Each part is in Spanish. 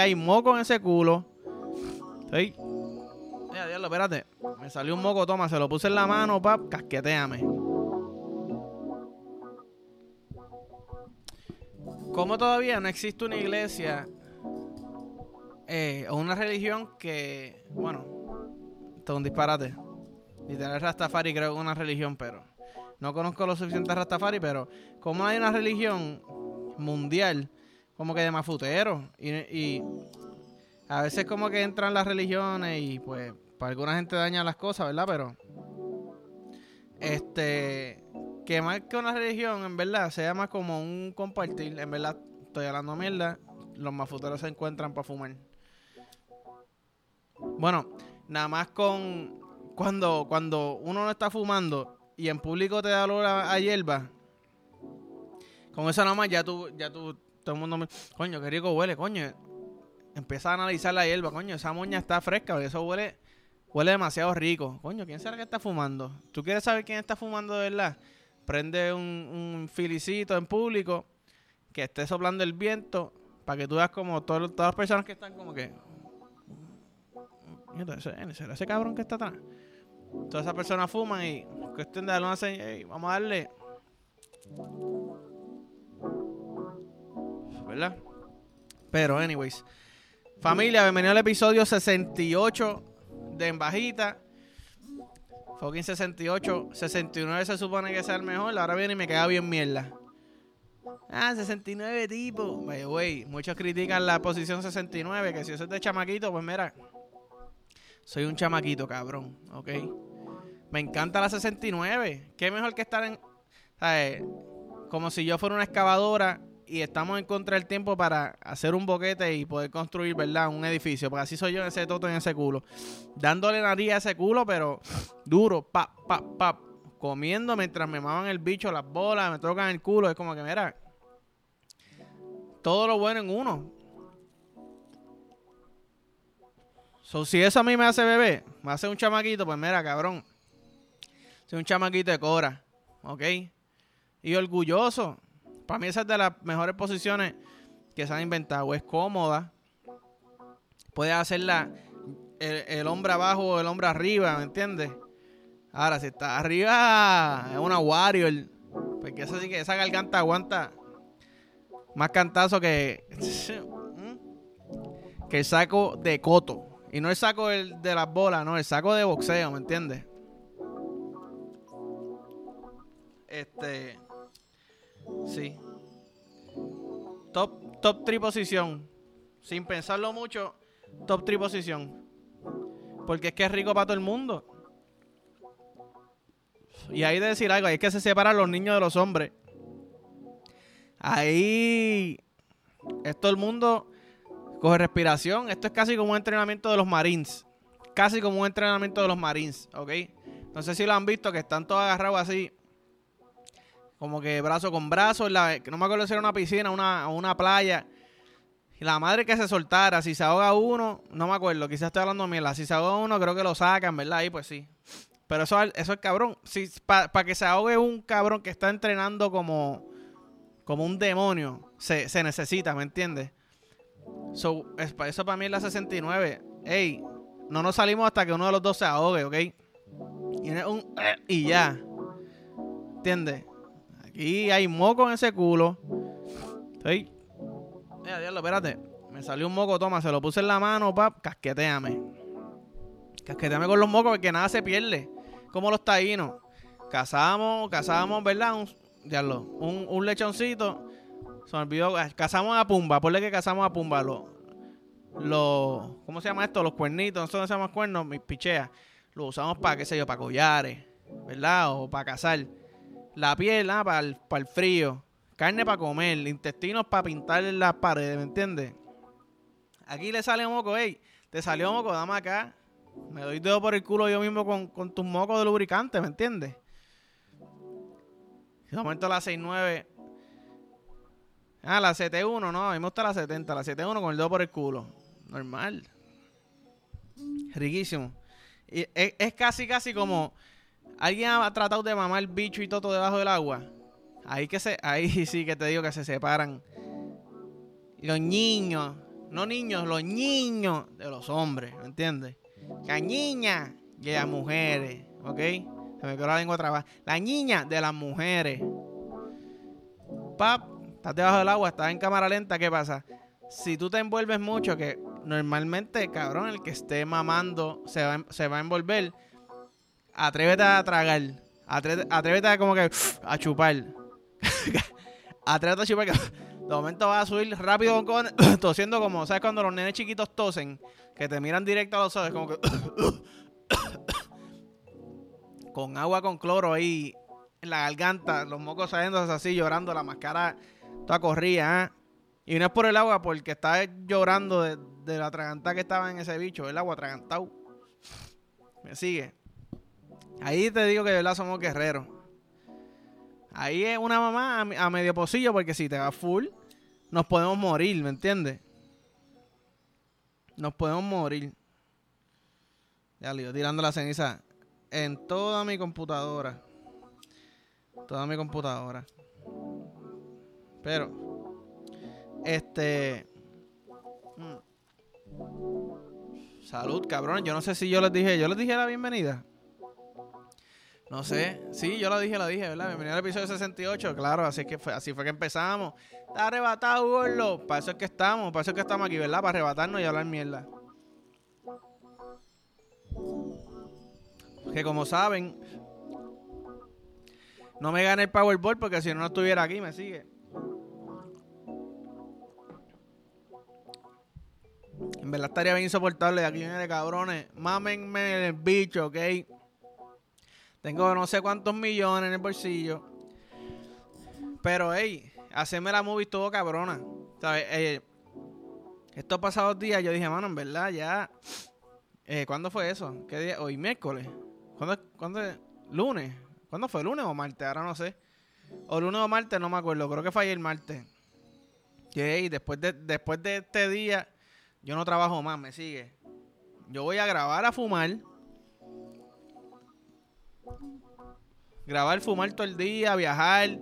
hay moco en ese culo. Estoy. Mira, diablo, espérate. Me salió un moco, toma, se lo puse en la mano, pap, casqueteame. ¿Cómo todavía no existe una iglesia eh, o una religión que, bueno, esto es un disparate. Literal Rastafari creo que es una religión, pero no conozco lo suficiente Rastafari, pero como hay una religión mundial como que de mafutero y, a veces como que entran las religiones y pues para alguna gente daña las cosas, ¿verdad? Pero este que más que una religión, en verdad, se llama como un compartir, en verdad, estoy hablando mierda, los mafuteros se encuentran para fumar. Bueno, nada más con cuando cuando uno no está fumando y en público te da olor a, a hierba, con eso nada más ya tú ya tú todo el mundo me, coño, qué rico huele, coño. Empieza a analizar la hierba, coño, esa moña está fresca, eso huele, huele demasiado rico. Coño, ¿quién será que está fumando? ¿Tú quieres saber quién está fumando de verdad? Prende un, un filicito en público, que esté soplando el viento, para que tú veas como todas las personas que están como que... Ese, ¿Será ese cabrón que está atrás? Todas esas personas fuman y cuestión de darle una señal, vamos a darle ¿verdad? Pero, anyways. Familia, bienvenido al episodio 68 de En Bajita. Fucking 68. 69 se supone que sea el mejor. Ahora viene y me queda bien mierda. Ah, 69 tipo. Muchos critican la posición 69. Que si eso es de chamaquito, pues mira. Soy un chamaquito, cabrón. Ok. Me encanta la 69. Qué mejor que estar en. Como si yo fuera una excavadora y estamos en contra del tiempo para hacer un boquete y poder construir, ¿verdad? Un edificio. Porque así soy yo en ese toto en ese culo. Dándole nariz a ese culo, pero duro, pa, pa, pa. Comiendo mientras me maman el bicho, las bolas, me tocan el culo. Es como que, mira, todo lo bueno en uno. So, si eso a mí me hace bebé, me hace un chamaquito, pues mira, cabrón. Soy un chamaquito de cora, ¿ok? Y orgulloso para mí esa es de las mejores posiciones que se han inventado. Es cómoda. Puedes hacerla el, el hombre abajo o el hombre arriba, ¿me entiendes? Ahora, si está arriba, es una Warrior. Porque eso sí que esa garganta aguanta más cantazo que. que el saco de coto. Y no el saco de las bolas, no, el saco de boxeo, ¿me entiendes? Este. Sí. Top, top 3 posición. Sin pensarlo mucho, top 3 posición. Porque es que es rico para todo el mundo. Y hay de decir algo, hay que se separan los niños de los hombres. Ahí es todo el mundo coge respiración. Esto es casi como un entrenamiento de los Marines. Casi como un entrenamiento de los Marines, ¿ok? No sé si lo han visto, que están todos agarrados así como que brazo con brazo, la, no me acuerdo si era una piscina una, una playa. La madre que se soltara, si se ahoga uno, no me acuerdo, quizás estoy hablando mierda. Si se ahoga uno, creo que lo sacan, ¿verdad? Ahí pues sí. Pero eso, eso es cabrón. Si, Para que se ahogue un cabrón que está entrenando como, como un demonio, se, se necesita, ¿me entiendes? So, eso para mí es la 69. Ey, no nos salimos hasta que uno de los dos se ahogue, ¿ok? Y, un, y ya. ¿Entiendes? Aquí hay moco en ese culo. Mira, diablo, espérate. Me salió un moco, toma, se lo puse en la mano, pap, casqueteame. Casqueteame con los mocos porque nada se pierde. Como los taínos. Cazamos, cazamos, ¿verdad? Un, diablo, un, un lechoncito. Se me olvidó. Ah, cazamos a Pumba. Ponle que cazamos a Pumba. Los. Lo, ¿Cómo se llama esto? Los cuernitos. Nosotros se llaman cuernos, mis picheas. Lo usamos para, qué sé yo, para collares. ¿Verdad? O para cazar. La piel, ah, para el, para el frío. Carne para comer. Intestinos para pintar las paredes, ¿me entiendes? Aquí le sale moco, ey. Te salió moco, dame acá. Me doy dedo por el culo yo mismo con, con tus mocos de lubricante, ¿me entiendes? De momento la 69. Ah, la 71, no. A mí me gusta la 70. La 71 con el dedo por el culo. Normal. Riquísimo. Y es, es casi, casi como ¿Alguien ha tratado de mamar el bicho y todo debajo del agua? Ahí que se, ahí sí que te digo que se separan. Los niños, no niños, los niños de los hombres, ¿me entiendes? La niña de las mujeres, ¿ok? Se me quedó la lengua trabada. La niña de las mujeres. Pap, estás debajo del agua, estás en cámara lenta, ¿qué pasa? Si tú te envuelves mucho, que normalmente, cabrón, el que esté mamando se va, se va a envolver, atrévete a tragar. Atrévete, a como que a chupar. atrévete a chupar. De momento vas a subir rápido con tosiendo como, ¿sabes? Cuando los nenes chiquitos tosen, que te miran directo a los ojos, como que... con agua con cloro ahí en la garganta, los mocos saliendo así, llorando, la máscara toda corría, ¿eh? Y no es por el agua, porque está llorando de, de la atragantada que estaba en ese bicho, el agua atragantado. Me sigue. Ahí te digo que de verdad somos guerreros. Ahí es una mamá a, medio pocillo, porque si te va full, nos podemos morir, ¿me entiendes? Nos podemos morir. Ya le tirando la ceniza en toda mi computadora. Toda mi computadora. Pero, este. Mm. Salud, cabrón. Yo no sé si yo les dije. Yo les dije la bienvenida. No sé. Sí, yo lo dije, lo dije, ¿verdad? Bienvenido al episodio 68. Claro, así que fue, así fue que empezamos. Está arrebatado, gordo. Para eso es que estamos. Para eso es que estamos aquí, ¿verdad? Para arrebatarnos y hablar mierda. Que como saben, no me gane el Powerball porque si no, no estuviera aquí, me sigue. En verdad estaría bien insoportable. Aquí viene de cabrones. Mámenme el bicho, ¿ok? Tengo no sé cuántos millones en el bolsillo. Pero, hey, hacerme la movie estuvo cabrona. ¿Sabes? Eh, estos pasados días yo dije, mano, en verdad, ya. Eh, ¿Cuándo fue eso? ¿Qué día? Hoy, miércoles. ¿Cuándo, ¿Cuándo? ¿Lunes? ¿Cuándo fue? ¿Lunes o martes? Ahora no sé. O lunes o martes, no me acuerdo. Creo que fue ayer martes. Y después de, después de este día, yo no trabajo más, me sigue. Yo voy a grabar a fumar Grabar, fumar todo el día, viajar.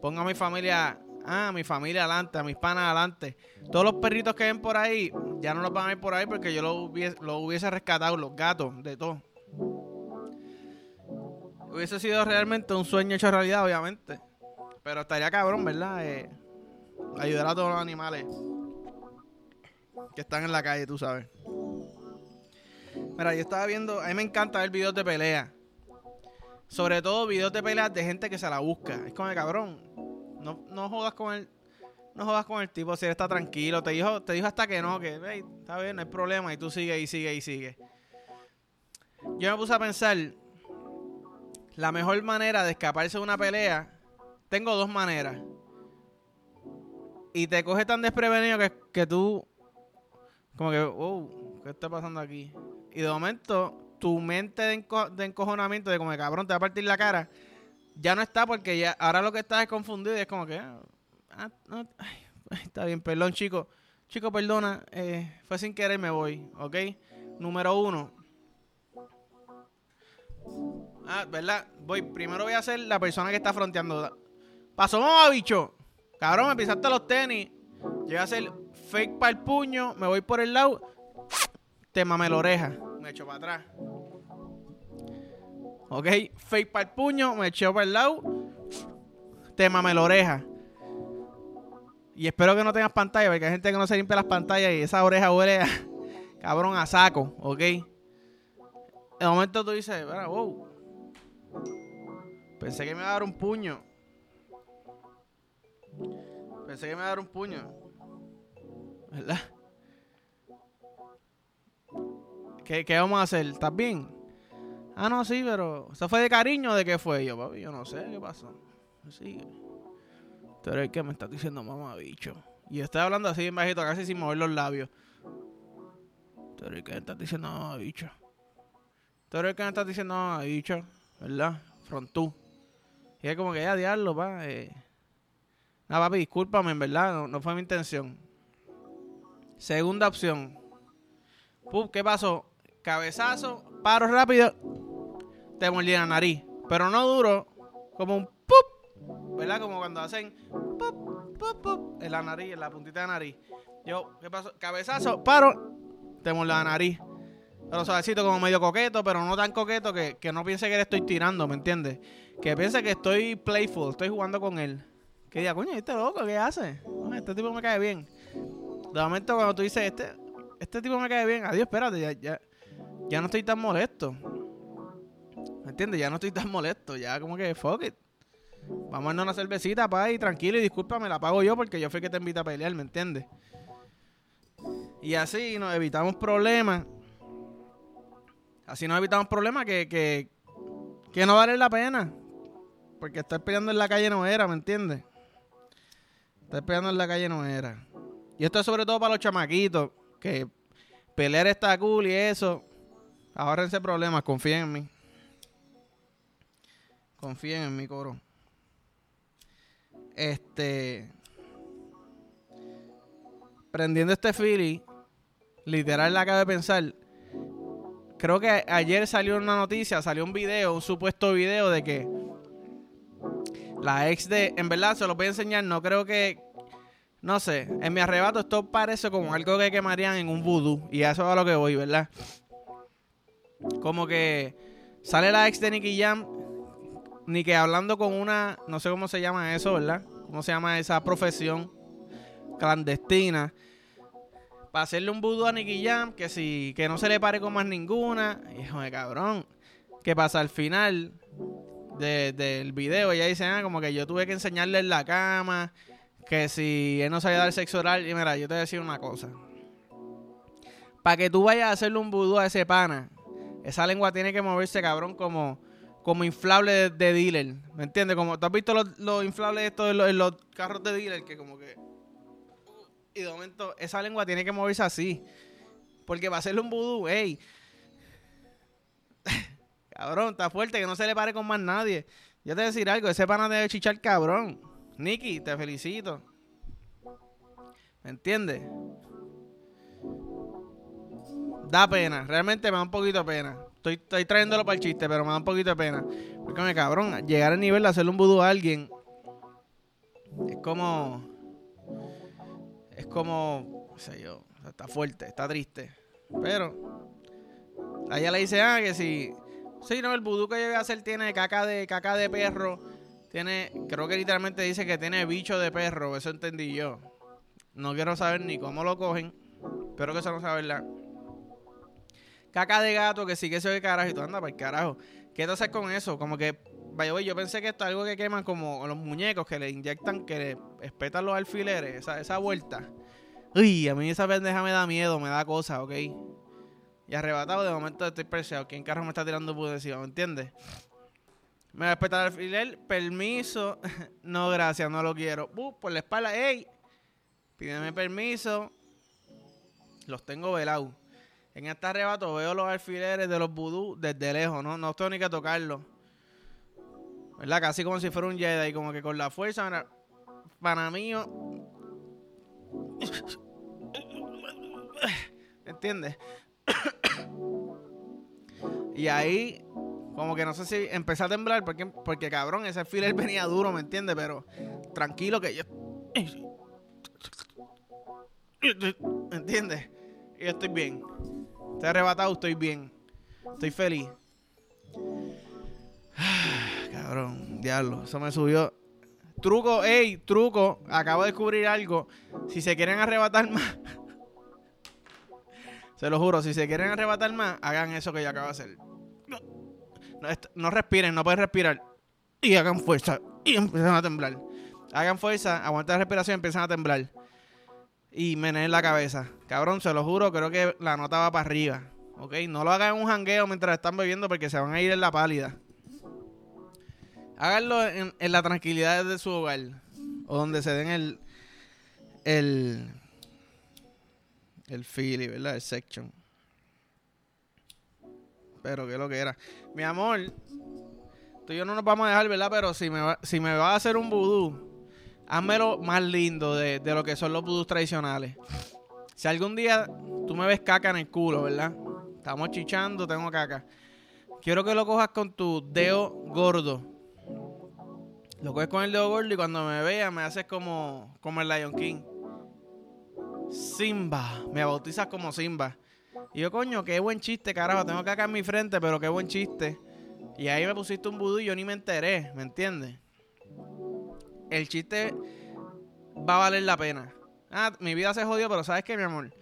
Ponga a mi familia, ah, mi familia adelante, a mis panas adelante. Todos los perritos que ven por ahí, ya no los van a ver por ahí porque yo los hubiese, hubiese rescatado, los gatos, de todo. Hubiese sido realmente un sueño hecho realidad, obviamente. Pero estaría cabrón, ¿verdad? Eh, ayudar a todos los animales que están en la calle, tú sabes. Mira, yo estaba viendo, a mí me encanta ver videos de pelea. Sobre todo videos de peleas de gente que se la busca. Es como el cabrón. No, no jodas con el. No jodas con el tipo si él está tranquilo. Te dijo, te dijo hasta que no, que está bien, no hay problema. Y tú sigues y sigues y sigues. Yo me puse a pensar. La mejor manera de escaparse de una pelea. Tengo dos maneras. Y te coge tan desprevenido que, que tú. Como que, wow, ¿qué está pasando aquí? Y de momento tu mente de, encojonamiento, de como de cabrón, te va a partir la cara, ya no está porque ya ahora lo que estás es confundido y es como que, ah, ah está bien, perdón, chico. Chico, perdona, eh, fue sin querer, me voy, ¿ok? Número uno. Ah, ¿verdad? Voy, primero voy a ser la persona que está fronteando. Pasó, mamá, bicho. Cabrón, me pisaste los tenis. Voy a hacer fake para el puño, me voy por el lado, te mame la oreja me echo para atrás. Ok, fake para el puño, me echo para el lado, te mame la oreja. Y espero que no tengas pantalla, porque hay gente que no se limpia las pantallas y esa oreja huele cabrón a saco, ok. De momento tú dices, wow. Pensé que me iba a dar un puño. Pensé que me iba a dar un puño. ¿Verdad? ¿Qué, vamos a hacer? ¿Estás bien? Ah, no, sí, pero ¿eso fue de cariño de qué fue? Yo, papi, yo no sé qué pasó. Sigue. Tú eres el que me estás diciendo mamá bicho. Y estoy hablando así en bajito, casi sin mover los labios. Tú eres el que me estás diciendo mamá bicho. Tú eres el que me estás diciendo mamá bicho. ¿Verdad? Frontú. Y es como que ya diablo, pa. Eh. Nada, papi, discúlpame, en verdad. No fue mi intención. Segunda opción. ¿qué pasó? cabezazo, paro rápido, te mordí la nariz. Pero no duro, como un pup, ¿verdad? Como cuando hacen pup, pup, pup, en la nariz, en la puntita de la nariz. Yo, ¿qué pasó? Cabezazo, paro, te la nariz. Pero suavecito, como medio coqueto, pero no tan coqueto que, que no piense que le estoy tirando, ¿me entiendes? Que piense que estoy playful, estoy jugando con él. Que diga, coño, este loco, ¿qué hace? Este tipo me cae bien. De momento, cuando tú dices, este, este tipo me cae bien, adiós, espérate, ya, ya, ya no estoy tan molesto. ¿Me entiendes? Ya no estoy tan molesto, ya como que fuck it. Vamos a darnos una cervecita, pa, y tranquilo, y discúlpame, la pago yo porque yo fui que te invita a pelear, ¿me entiendes? Y así nos evitamos problemas. Así nos evitamos problemas que, que, que no vale la pena. Porque estar peleando en la calle no era, ¿me entiendes? Estar peleando en la calle no era. Y esto es sobre todo para los chamaquitos. Que pelear está cool y eso. Ahórrense problemas, confíen en mí. Confíen en mi coro. Este. Prendiendo este Philly, literal la acabo de pensar. Creo que ayer salió una noticia, salió un video, un supuesto video de que la ex de. En verdad, se lo voy a enseñar. No creo que. No sé. En mi arrebato, esto parece como algo que quemarían en un voodoo. Y eso es a lo que voy, ¿verdad? Como que sale la ex de Nicky Jam ni que hablando con una, no sé cómo se llama eso, ¿verdad? ¿Cómo se llama esa profesión clandestina? Para hacerle un vudú a Nicky Jam, que si, que no se le pare con más ninguna. Hijo de cabrón. ¿Qué pasa? Al final del video, ella dice, ah, como que yo tuve que enseñarle en la cama, que si él no sabía dar sexo oral. Y mira, yo te voy a decir una cosa. Para que tú vayas a hacerle un vudú a ese pana, esa lengua tiene que moverse, cabrón, como como inflable de, dealer. ¿Me entiendes? Como, ¿Tú has visto los, inflables estos en los, carros de dealer? Que como que... Y de momento esa lengua tiene que moverse así. Porque va a hacerle un vudú, ey. cabrón, está fuerte, que no se le pare con más nadie. Yo te voy a decir algo, ese pana debe chichar cabrón. Nicky, te felicito. ¿Me entiendes? Da pena, realmente me da un poquito pena. Estoy, estoy trayéndolo para el chiste, pero me da un poquito de pena. Porque me cabrón, llegar al nivel de hacerle un vudú a alguien es como. Es como. No sé yo. Está fuerte, está triste. Pero. A ella le dice, ah, que si. Sí, no, el vudú que yo voy a hacer tiene caca de, caca de perro. Tiene. Creo que literalmente dice que tiene bicho de perro. Eso entendí yo. No quiero saber ni cómo lo cogen. Espero que eso no sea verdad caca de gato, que sí que se carajo. Y tú anda para el carajo. ¿Qué te haces con eso? Como que, vaya, yo pensé que esto es algo que queman como los muñecos que le inyectan, que le espetan los alfileres, esa, vuelta. Uy, a mí esa pendeja me da miedo, me da cosa, ¿ok? Y arrebatado, de momento estoy preciado. ¿Quién carro me está tirando por encima? ¿Me entiendes? Me va a espetar el alfiler, permiso. no, gracias, no lo quiero. Uh, por la espalda, ¡ey! Pídeme permiso. Los tengo velados. En este arrebato veo los alfileres de los vudú desde lejos, ¿no? No tengo ni que tocarlo. ¿Verdad? Casi como si fuera un Jedi, como que con la fuerza, para mí... ¿Entiendes? y ahí, como que no sé si empecé a temblar, porque, porque cabrón, ese alfiler venía duro, ¿me entiendes? Pero tranquilo que yo... ¿Me entiendes? Estoy bien. Estoy arrebatado, estoy bien. Estoy feliz. Cabrón, diablo, eso me subió. Truco, ey, truco. Acabo de descubrir algo. Si se quieren arrebatar más, se lo juro, si se quieren arrebatar más, hagan eso que yo acabo de hacer. No, no respiren, no pueden respirar. Y hagan fuerza. Y empiezan a temblar. Hagan fuerza, aguanten la respiración y empiezan a temblar y meneen la cabeza. Cabrón, se lo juro, creo que la nota va para arriba. ¿Ok? No lo hagan un jangueo mientras están bebiendo porque se van a ir en la pálida. Háganlo en, la tranquilidad de su hogar. O donde se den el. El. El feeling, ¿verdad? El section. Pero qué lo que era. Mi amor. Tú y yo no nos vamos a dejar, ¿verdad? Pero si me va, si me va a hacer un vudú házmelo más lindo de, lo que son los vudús tradicionales. Si algún día tú me ves caca en el culo, ¿verdad? Estamos chichando, tengo caca. Quiero que lo cojas con tu dedo gordo. Lo coges con el dedo gordo y cuando me veas me haces como, como el Lion King. Simba, me bautizas como Simba. Y yo, coño, qué buen chiste, carajo, tengo acá en mi frente, pero qué buen chiste. Y ahí me pusiste un vudú y yo ni me enteré, ¿me entiendes? El chiste va a valer la pena. Ah, mi vida se jodió, pero ¿sabes qué, mi amor?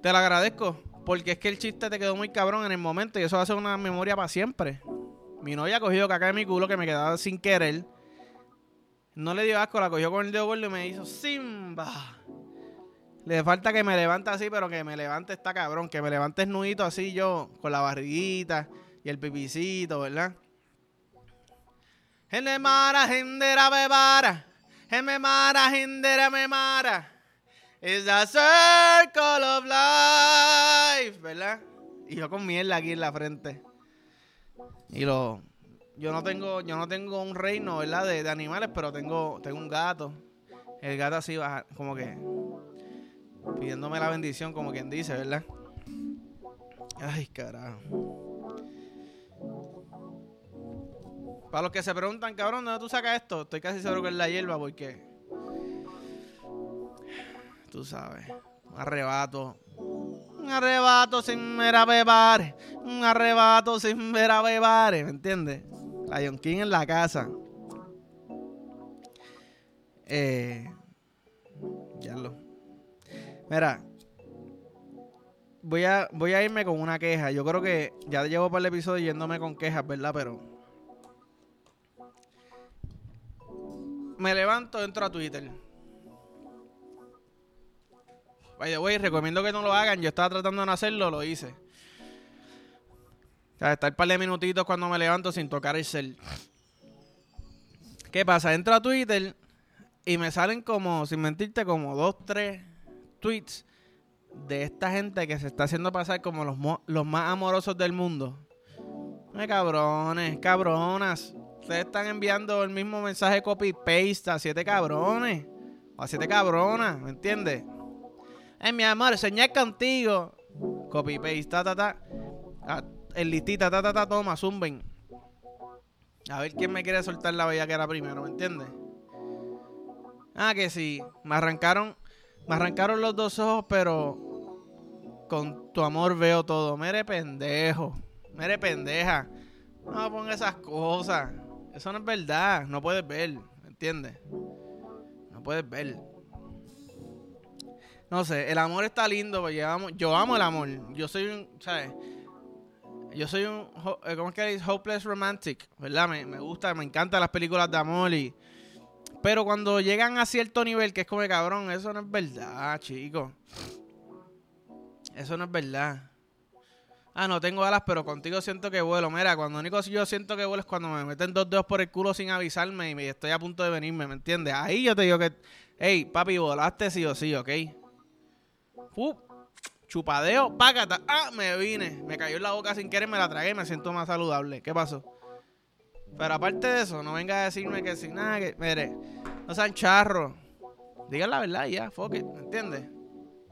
Te lo agradezco, porque es que el chiste te quedó muy cabrón en el momento y eso va a ser una memoria para siempre. Mi novia ha cogido caca de mi culo que me quedaba sin querer. No le dio asco, la cogió con el dedo gordo y me hizo Simba. Le falta que me levante así, pero que me levante está cabrón. Que me levante nudito así yo, con la barriguita y el pipicito, ¿verdad? Gente mara, gendera bebara. Gente mara, gendera me mara. It's a circle of life, ¿verdad? Y yo con mierda aquí en la frente. Y lo yo no tengo yo no tengo un reino, ¿verdad? De, de animales, pero tengo tengo un gato. El gato así baja como que pidiéndome la bendición, como quien dice, ¿verdad? Ay, carajo. Para los que se preguntan, cabrón, ¿dónde tú sacas esto? Estoy casi seguro que es la hierba porque... Tú sabes. Un arrebato. Un arrebato sin ver a bebar. Un arrebato sin ver a bebar. ¿Me entiendes? Lion King en la casa. Eh... Ya lo... Mira, voy a, voy a irme con una queja. Yo creo que ya llevo para el episodio yéndome con quejas, ¿verdad? Pero. Me levanto, entro a Twitter. Vaya, voy, recomiendo que no lo hagan. Yo estaba tratando de no hacerlo, lo hice. O sea, estar un par de minutitos cuando me levanto sin tocar el cel. ¿Qué pasa? Entro a Twitter y me salen como, sin mentirte, como dos, tres tweets de esta gente que se está haciendo pasar como los, los más amorosos del mundo. Cabrones, cabronas. Ustedes están enviando el mismo mensaje copy-paste a siete cabrones. O a siete cabronas, ¿me entiendes? Eh, mi amor, soñé contigo. Copy-paste, ta, ta, ta. Ah, el listita, ta, ta, ta, toma, zumben. A ver quién me quiere soltar la bella que era primero, ¿me entiendes? Ah, que sí. Me arrancaron me arrancaron los dos ojos, pero con tu amor veo todo. Mere pendejo. Mere pendeja. No ponga esas cosas. Eso no es verdad. No puedes ver. ¿Me entiendes? No puedes ver. No sé, el amor está lindo, yo amo el amor. Yo soy un, ¿sabes? Yo soy un, eh, ¿cómo es que es? Hopeless romantic, ¿verdad? Me, me gusta, me encantan las películas de amor y pero cuando llegan a cierto nivel, que es como cabrón, eso no es verdad, chicos. Eso no es verdad. Ah, no tengo alas, pero contigo siento que vuelo. Mira, cuando único yo siento que vuelo es cuando me meten dos dedos por el culo sin avisarme y me estoy a punto de venirme, ¿me entiendes? Ahí yo te digo que, hey, papi, volaste sí o sí, ¿ok? Uh, chupadeo, págata. Ah, me vine. Me cayó en la boca sin querer, me la tragué y me siento más saludable. ¿Qué pasó? Pero aparte de eso, no venga a decirme que sin nada, que, mire, no sean charros. Digan la verdad ya, fuck it, ¿entiendes?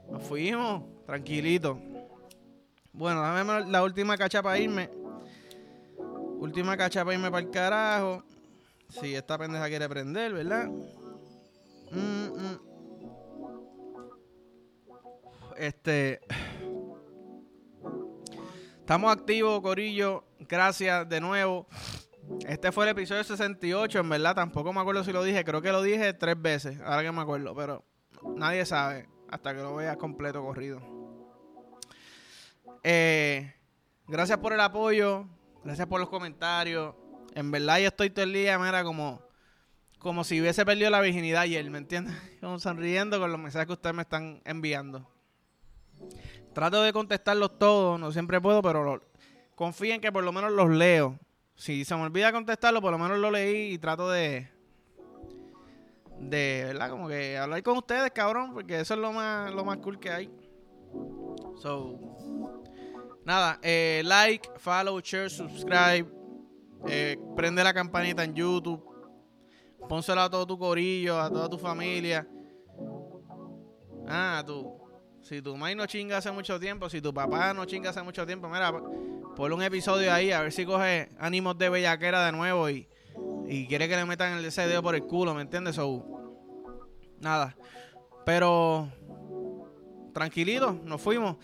Nos fuimos, tranquilito. Bueno, dame la última cacha para irme. Última cacha para irme para el carajo. Si esta pendeja quiere prender, ¿verdad? Mm, mm. Este. Estamos activos, Corillo. Gracias de nuevo. Este fue el episodio 68, en verdad, tampoco me acuerdo si lo dije, creo que lo dije tres veces, ahora que me acuerdo, pero nadie sabe hasta que lo veas completo corrido. Eh, gracias por el apoyo, gracias por los comentarios. En verdad yo estoy todo el día, mira, como, como si hubiese perdido la virginidad ayer, ¿me entiendes? Como sonriendo con los mensajes que ustedes me están enviando. Trato de contestarlos todos, no siempre puedo, pero confíen que por lo menos los leo si se me olvida contestarlo, por lo menos lo leí y trato de. De, ¿verdad? Como que hablar con ustedes, cabrón, porque eso es lo más, lo más cool que hay. So. Nada, eh, like, follow, share, subscribe. Eh, prende la campanita en YouTube. Pónsela a todo tu corillo, a toda tu familia. Ah, tú. Si tu mamá no chinga hace mucho tiempo, si tu papá no chinga hace mucho tiempo, mira, Ponle un episodio ahí, a ver si coge ánimos de bellaquera de nuevo y, y quiere que le metan ese dedo por el culo, ¿me entiendes? So, nada. Pero tranquilitos, nos fuimos.